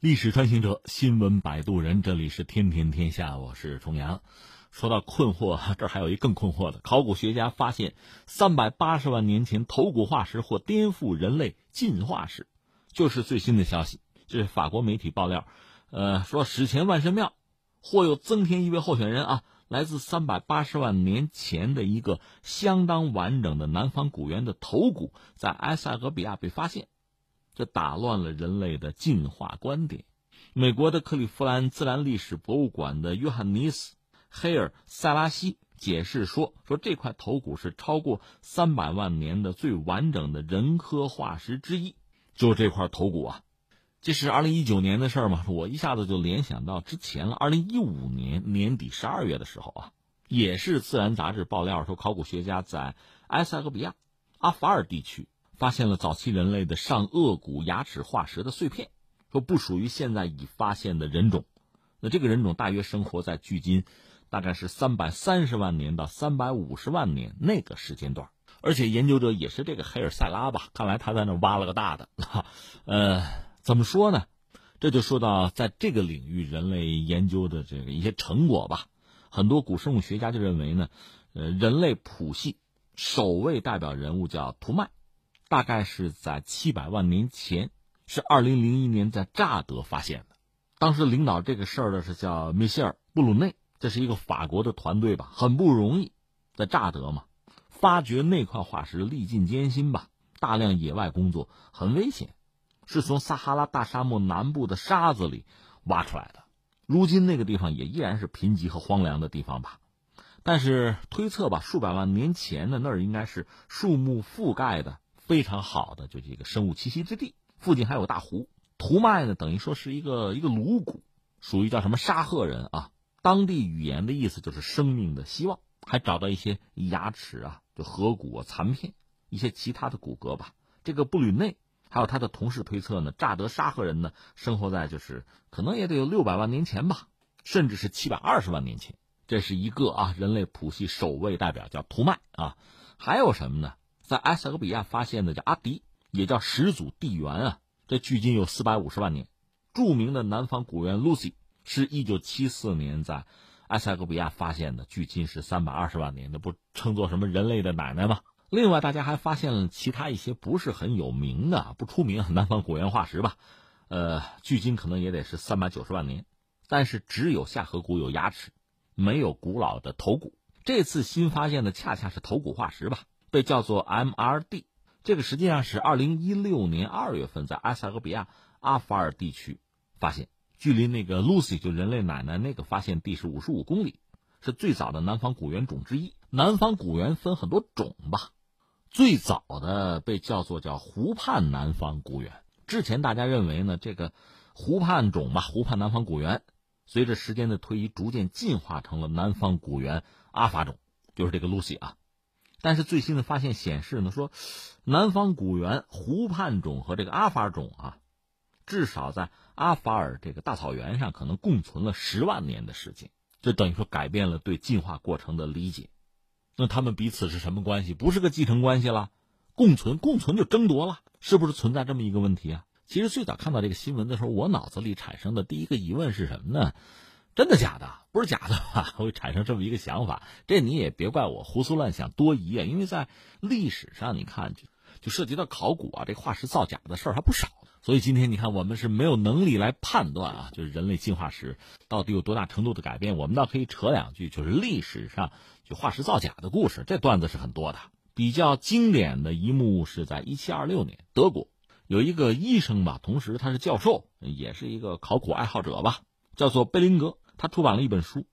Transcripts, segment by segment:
历史穿行者，新闻摆渡人，这里是天天天下，我是重阳。说到困惑，这还有一更困惑的，考古学家发现三百八十万年前头骨化石或颠覆人类进化史，就是最新的消息。这是法国媒体爆料，呃，说史前万神庙或有增添一位候选人啊，来自三百八十万年前的一个相当完整的南方古猿的头骨，在埃塞俄比亚被发现。这打乱了人类的进化观点。美国的克利夫兰自然历史博物馆的约翰尼斯·黑尔塞拉西解释说：“说这块头骨是超过三百万年的最完整的人科化石之一。就这块头骨啊，这是二零一九年的事儿嘛？我一下子就联想到之前了。二零一五年年底十二月的时候啊，也是《自然》杂志爆料说，考古学家在埃塞俄比亚阿法尔地区。”发现了早期人类的上颚骨牙齿化石的碎片，说不属于现在已发现的人种。那这个人种大约生活在距今大概是三百三十万年到三百五十万年那个时间段。而且研究者也是这个黑尔塞拉吧？看来他在那挖了个大的。呃，怎么说呢？这就说到在这个领域人类研究的这个一些成果吧。很多古生物学家就认为呢，呃，人类谱系首位代表人物叫图迈。大概是在七百万年前，是二零零一年在乍得发现的。当时领导这个事儿的是叫米歇尔·布鲁内，这是一个法国的团队吧，很不容易，在乍得嘛，发掘那块化石历尽艰辛吧，大量野外工作很危险，是从撒哈拉大沙漠南部的沙子里挖出来的。如今那个地方也依然是贫瘠和荒凉的地方吧，但是推测吧，数百万年前的那儿应该是树木覆盖的。非常好的，就这个生物栖息之地，附近还有大湖。图迈呢，等于说是一个一个颅骨，属于叫什么沙赫人啊？当地语言的意思就是生命的希望。还找到一些牙齿啊，就颌骨啊残片，一些其他的骨骼吧。这个布吕内还有他的同事推测呢，乍得沙赫人呢，生活在就是可能也得有六百万年前吧，甚至是七百二十万年前。这是一个啊，人类谱系首位代表叫图迈啊，还有什么呢？在埃塞俄比亚发现的叫阿迪，也叫始祖地猿啊，这距今有四百五十万年。著名的南方古猿 Lucy 是一九七四年在埃塞俄比亚发现的，距今是三百二十万年，那不称作什么人类的奶奶吗？另外，大家还发现了其他一些不是很有名的、不出名南方古猿化石吧？呃，距今可能也得是三百九十万年，但是只有下颌骨有牙齿，没有古老的头骨。这次新发现的恰恰是头骨化石吧？被叫做 MRD，这个实际上是二零一六年二月份在埃塞俄比亚阿法尔地区发现，距离那个 Lucy 就人类奶奶那个发现地是五十五公里，是最早的南方古猿种之一。南方古猿分很多种吧，最早的被叫做叫湖畔南方古猿。之前大家认为呢，这个湖畔种吧，湖畔南方古猿，随着时间的推移，逐渐进化成了南方古猿阿法种，就是这个 Lucy 啊。但是最新的发现显示呢，说南方古猿湖畔种和这个阿法尔种啊，至少在阿法尔这个大草原上可能共存了十万年的时间，这等于说改变了对进化过程的理解。那他们彼此是什么关系？不是个继承关系了，共存，共存就争夺了，是不是存在这么一个问题啊？其实最早看到这个新闻的时候，我脑子里产生的第一个疑问是什么呢？真的假的？不是假的吧？会产生这么一个想法，这你也别怪我胡思乱想多疑啊。因为在历史上，你看就就涉及到考古啊，这化石造假的事儿还不少。所以今天你看，我们是没有能力来判断啊，就是人类进化史到底有多大程度的改变。我们倒可以扯两句，就是历史上就化石造假的故事，这段子是很多的。比较经典的一幕是在一七二六年，德国有一个医生吧，同时他是教授，也是一个考古爱好者吧。叫做贝林格，他出版了一本书，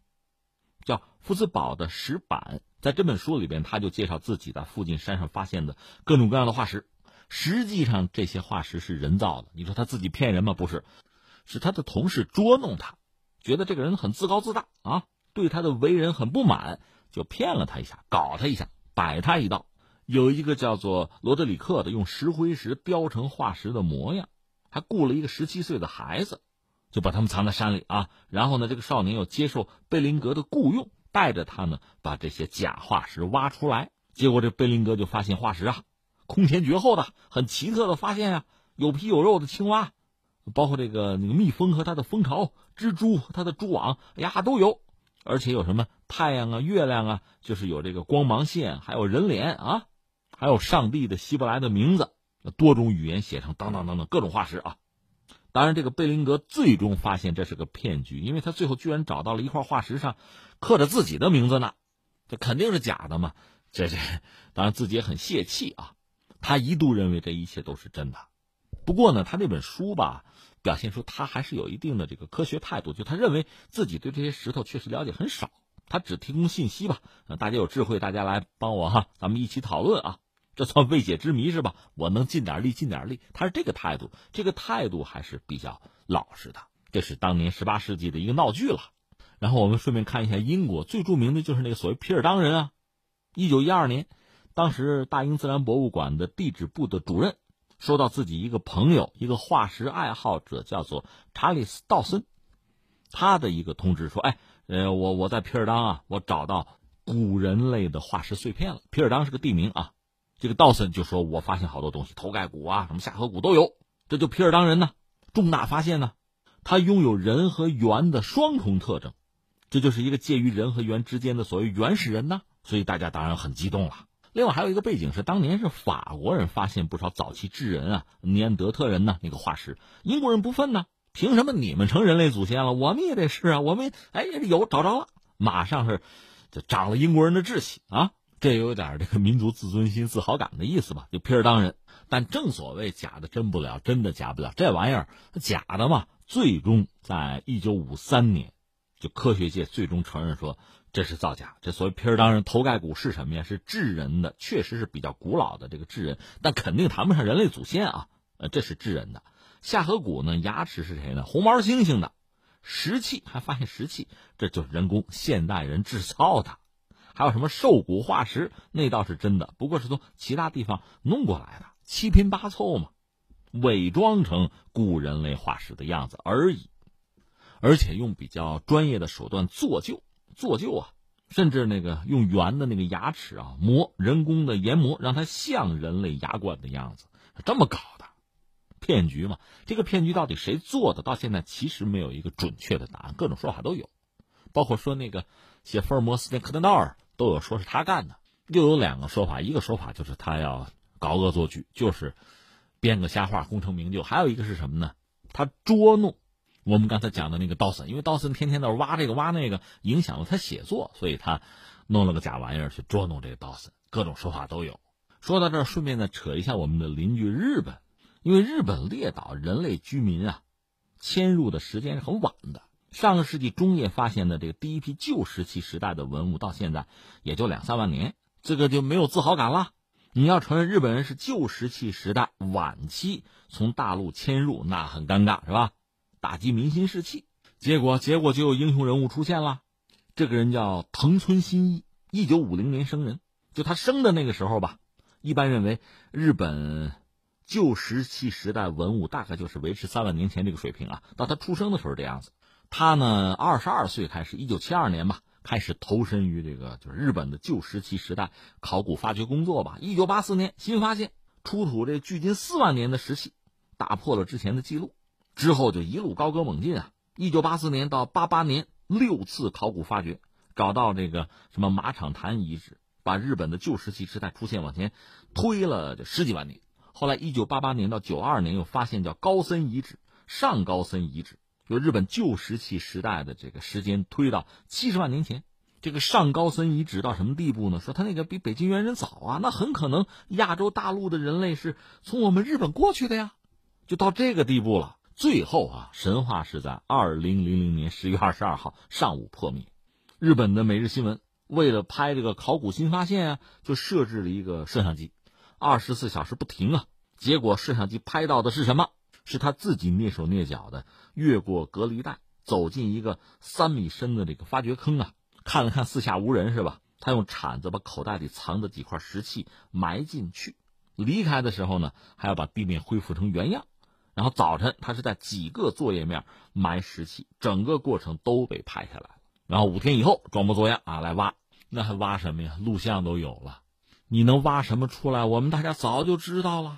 叫《福斯堡的石板》。在这本书里边，他就介绍自己在附近山上发现的各种各样的化石。实际上，这些化石是人造的。你说他自己骗人吗？不是，是他的同事捉弄他，觉得这个人很自高自大啊，对他的为人很不满，就骗了他一下，搞他一下，摆他一道。有一个叫做罗德里克的，用石灰石雕成化石的模样，还雇了一个十七岁的孩子。就把他们藏在山里啊，然后呢，这个少年又接受贝林格的雇佣，带着他呢，把这些假化石挖出来。结果这贝林格就发现化石啊，空前绝后的、很奇特的发现啊，有皮有肉的青蛙，包括这个那个蜜蜂和它的蜂巢、蜘蛛和它的蛛网，哎呀都有。而且有什么太阳啊、月亮啊，就是有这个光芒线，还有人脸啊，还有上帝的希伯来的名字，多种语言写成等等等等各种化石啊。当然，这个贝林格最终发现这是个骗局，因为他最后居然找到了一块化石上刻着自己的名字呢，这肯定是假的嘛。这这，当然自己也很泄气啊。他一度认为这一切都是真的，不过呢，他那本书吧。表现出他还是有一定的这个科学态度，就他认为自己对这些石头确实了解很少，他只提供信息吧。大家有智慧，大家来帮我哈，咱们一起讨论啊，这算未解之谜是吧？我能尽点力，尽点力。他是这个态度，这个态度还是比较老实的。这是当年十八世纪的一个闹剧了。然后我们顺便看一下英国最著名的就是那个所谓皮尔当人啊，一九一二年，当时大英自然博物馆的地质部的主任。说到自己一个朋友，一个化石爱好者，叫做查理斯·道森，他的一个通知说：“哎，呃，我我在皮尔当啊，我找到古人类的化石碎片了。皮尔当是个地名啊。”这个道森就说：“我发现好多东西，头盖骨啊，什么下颌骨都有。这就皮尔当人呢，重大发现呢。他拥有人和猿的双重特征，这就是一个介于人和猿之间的所谓原始人呢。所以大家当然很激动了。”另外还有一个背景是，当年是法国人发现不少早期智人啊，尼安德特人呢那个化石，英国人不忿呢，凭什么你们成人类祖先了，我们也得是啊，我们哎有找着了，马上是就长了英国人的志气啊，这有点这个民族自尊心、自豪感的意思吧，就皮尔当人。但正所谓假的真不了，真的假不了，这玩意儿假的嘛，最终在一九五三年，就科学界最终承认说。这是造假。这所谓皮尔当人头盖骨是什么呀？是智人的，确实是比较古老的这个智人，但肯定谈不上人类祖先啊。呃，这是智人的下颌骨呢，牙齿是谁呢？红毛猩猩的。石器还发现石器，这就是人工现代人制造的。还有什么兽骨化石？那倒是真的，不过是从其他地方弄过来的，七拼八凑嘛，伪装成古人类化石的样子而已，而且用比较专业的手段做旧。做旧啊，甚至那个用圆的那个牙齿啊磨人工的研磨，让它像人类牙冠的样子，这么搞的骗局嘛？这个骗局到底谁做的？到现在其实没有一个准确的答案，各种说法都有，包括说那个写福尔摩斯那柯南道尔都有说是他干的，又有两个说法，一个说法就是他要搞恶作剧，就是编个瞎话功成名就，还有一个是什么呢？他捉弄。我们刚才讲的那个道森，因为道森天天在挖这个挖那个，影响了他写作，所以他弄了个假玩意儿去捉弄这个道森。各种说法都有。说到这儿，顺便再扯一下我们的邻居日本，因为日本列岛人类居民啊，迁入的时间是很晚的。上个世纪中叶发现的这个第一批旧石器时代的文物，到现在也就两三万年，这个就没有自豪感了。你要承认日本人是旧石器时代晚期从大陆迁入，那很尴尬，是吧？打击民心士气，结果结果就有英雄人物出现了。这个人叫藤村新一，一九五零年生人。就他生的那个时候吧，一般认为日本旧石器时代文物大概就是维持三万年前这个水平啊。到他出生的时候这样子，他呢二十二岁开始，一九七二年吧开始投身于这个就是日本的旧石器时代考古发掘工作吧。一九八四年新发现出土这距今四万年的石器，打破了之前的记录。之后就一路高歌猛进啊！一九八四年到八八年六次考古发掘，找到这个什么马场潭遗址，把日本的旧石器时代出现往前推了十几万年。后来一九八八年到九二年又发现叫高森遗址、上高森遗址，就日本旧石器时代的这个时间推到七十万年前。这个上高森遗址到什么地步呢？说他那个比北京猿人早啊，那很可能亚洲大陆的人类是从我们日本过去的呀，就到这个地步了。最后啊，神话是在二零零零年十月二十二号上午破灭。日本的每日新闻为了拍这个考古新发现啊，就设置了一个摄像机，二十四小时不停啊。结果摄像机拍到的是什么？是他自己蹑手蹑脚的越过隔离带，走进一个三米深的这个发掘坑啊，看了看四下无人是吧？他用铲子把口袋里藏的几块石器埋进去，离开的时候呢，还要把地面恢复成原样。然后早晨，他是在几个作业面埋石器，整个过程都被拍下来了。然后五天以后装模作样啊来挖，那还挖什么呀？录像都有了，你能挖什么出来？我们大家早就知道了。